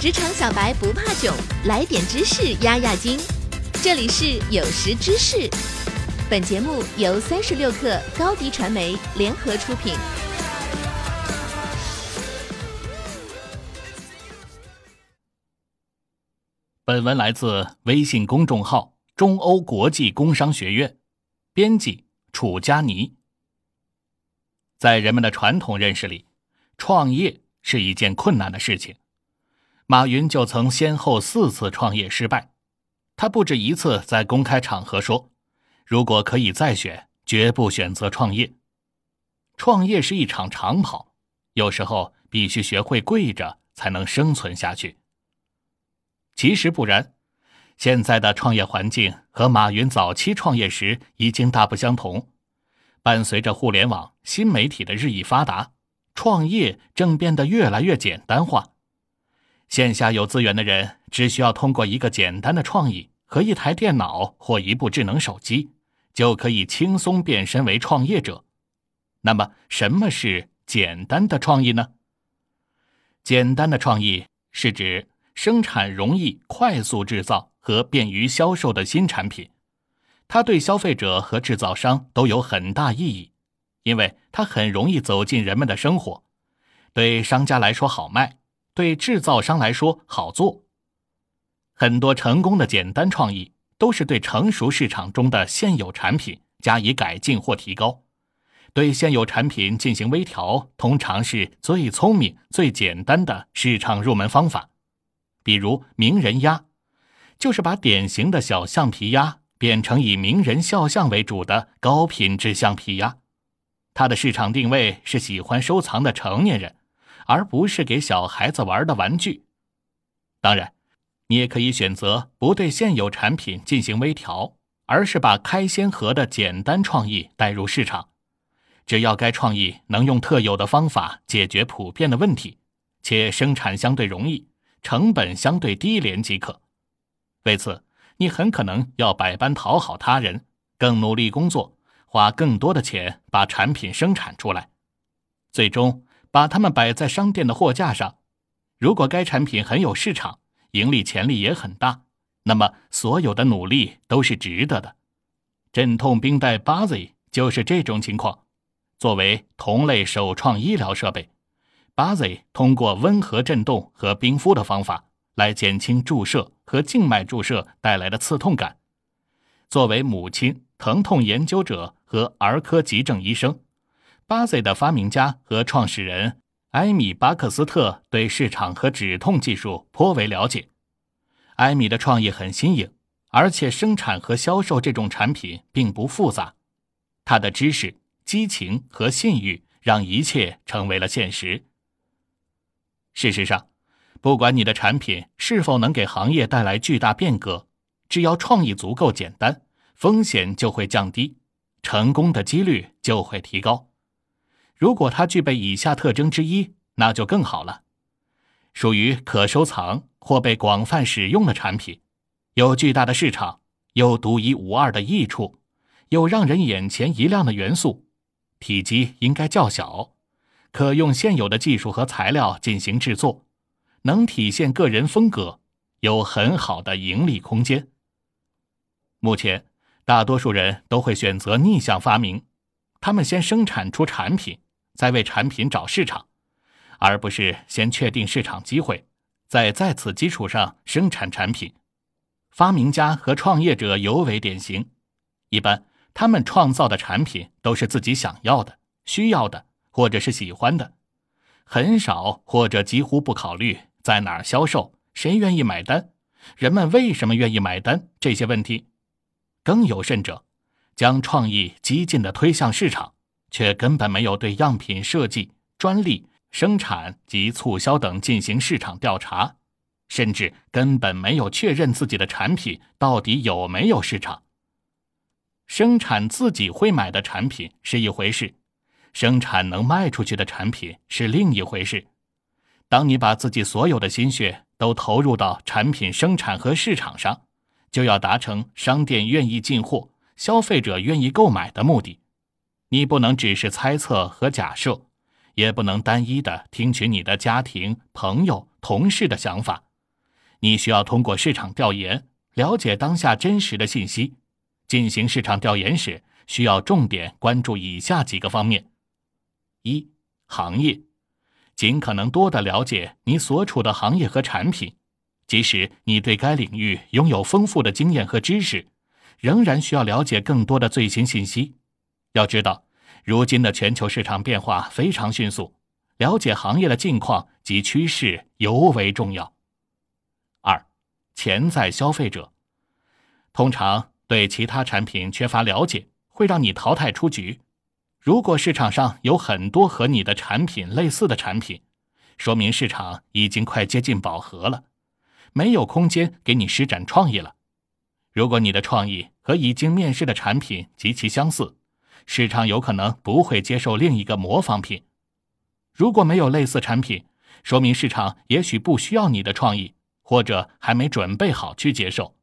职场小白不怕囧，来点知识压压惊。这里是有识知识，本节目由三十六克高低传媒联合出品。本文来自微信公众号“中欧国际工商学院”，编辑楚佳妮。在人们的传统认识里，创业是一件困难的事情。马云就曾先后四次创业失败，他不止一次在公开场合说：“如果可以再选，绝不选择创业。”创业是一场长跑，有时候必须学会跪着才能生存下去。其实不然，现在的创业环境和马云早期创业时已经大不相同。伴随着互联网、新媒体的日益发达，创业正变得越来越简单化。线下有资源的人，只需要通过一个简单的创意和一台电脑或一部智能手机，就可以轻松变身为创业者。那么，什么是简单的创意呢？简单的创意是指生产容易、快速制造和便于销售的新产品，它对消费者和制造商都有很大意义，因为它很容易走进人们的生活，对商家来说好卖。对制造商来说好做。很多成功的简单创意都是对成熟市场中的现有产品加以改进或提高。对现有产品进行微调，通常是最聪明、最简单的市场入门方法。比如名人鸭，就是把典型的小橡皮鸭变成以名人肖像为主的高品质橡皮鸭。它的市场定位是喜欢收藏的成年人。而不是给小孩子玩的玩具。当然，你也可以选择不对现有产品进行微调，而是把开先河的简单创意带入市场。只要该创意能用特有的方法解决普遍的问题，且生产相对容易，成本相对低廉即可。为此，你很可能要百般讨好他人，更努力工作，花更多的钱把产品生产出来，最终。把它们摆在商店的货架上，如果该产品很有市场，盈利潜力也很大，那么所有的努力都是值得的。镇痛冰袋 Buzzy 就是这种情况。作为同类首创医疗设备，Buzzy 通过温和震动和冰敷的方法来减轻注射和静脉注射带来的刺痛感。作为母亲、疼痛研究者和儿科急症医生。巴 Z 的发明家和创始人埃米巴克斯特对市场和止痛技术颇为了解。埃米的创意很新颖，而且生产和销售这种产品并不复杂。他的知识、激情和信誉让一切成为了现实。事实上，不管你的产品是否能给行业带来巨大变革，只要创意足够简单，风险就会降低，成功的几率就会提高。如果它具备以下特征之一，那就更好了：属于可收藏或被广泛使用的产品，有巨大的市场，有独一无二的益处，有让人眼前一亮的元素，体积应该较小，可用现有的技术和材料进行制作，能体现个人风格，有很好的盈利空间。目前，大多数人都会选择逆向发明，他们先生产出产品。在为产品找市场，而不是先确定市场机会，再在此基础上生产产品。发明家和创业者尤为典型，一般他们创造的产品都是自己想要的、需要的，或者是喜欢的，很少或者几乎不考虑在哪儿销售、谁愿意买单、人们为什么愿意买单这些问题。更有甚者，将创意激进的推向市场。却根本没有对样品设计、专利、生产及促销等进行市场调查，甚至根本没有确认自己的产品到底有没有市场。生产自己会买的产品是一回事，生产能卖出去的产品是另一回事。当你把自己所有的心血都投入到产品生产和市场上，就要达成商店愿意进货、消费者愿意购买的目的。你不能只是猜测和假设，也不能单一的听取你的家庭、朋友、同事的想法，你需要通过市场调研了解当下真实的信息。进行市场调研时，需要重点关注以下几个方面：一、行业，尽可能多的了解你所处的行业和产品，即使你对该领域拥有丰富的经验和知识，仍然需要了解更多的最新信息。要知道，如今的全球市场变化非常迅速，了解行业的近况及趋势尤为重要。二、潜在消费者，通常对其他产品缺乏了解。会让你淘汰出局。如果市场上有很多和你的产品类似的产品，说明市场已经快接近饱和了，没有空间给你施展创意了。如果你的创意和已经面世的产品极其相似，市场有可能不会接受另一个模仿品。如果没有类似产品，说明市场也许不需要你的创意，或者还没准备好去接受。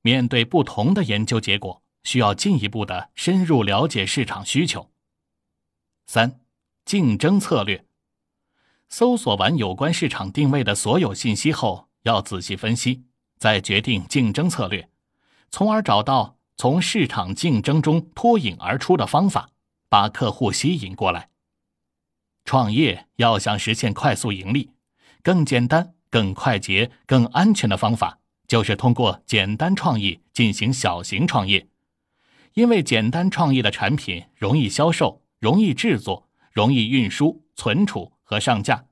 面对不同的研究结果。需要进一步的深入了解市场需求。三、竞争策略。搜索完有关市场定位的所有信息后，要仔细分析，再决定竞争策略，从而找到从市场竞争中脱颖而出的方法，把客户吸引过来。创业要想实现快速盈利，更简单、更快捷、更安全的方法，就是通过简单创意进行小型创业。因为简单创意的产品容易销售、容易制作、容易运输、存储和上架。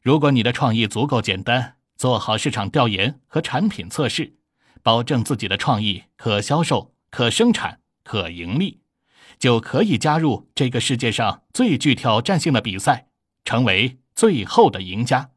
如果你的创意足够简单，做好市场调研和产品测试，保证自己的创意可销售、可生产、可盈利，就可以加入这个世界上最具挑战性的比赛，成为最后的赢家。